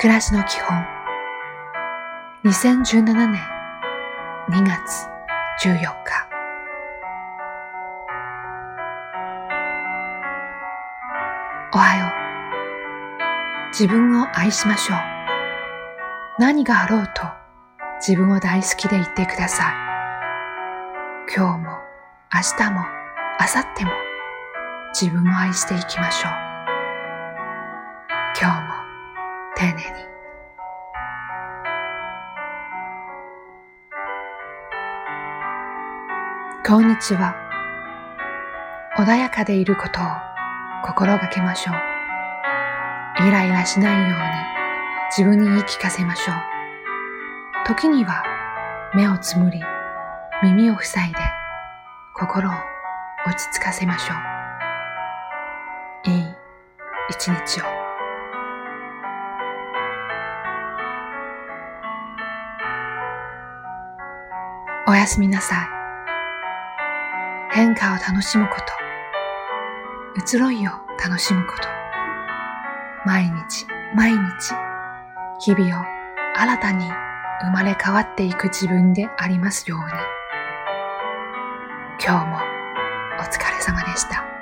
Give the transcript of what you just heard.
暮らしの基本。2017年2月14日。おはよう。自分を愛しましょう。何があろうと自分を大好きでいてください。今日も明日も明後日も自分を愛していきましょう。今日も丁寧に。こんにちは。穏やかでいることを心がけましょう。イライラしないように自分に言い聞かせましょう。時には目をつむり、耳を塞いで心を落ち着かせましょう。いい一日を。おやすみなさい。変化を楽しむこと、移ろいを楽しむこと、毎日毎日、日々を新たに生まれ変わっていく自分でありますように。今日もお疲れ様でした。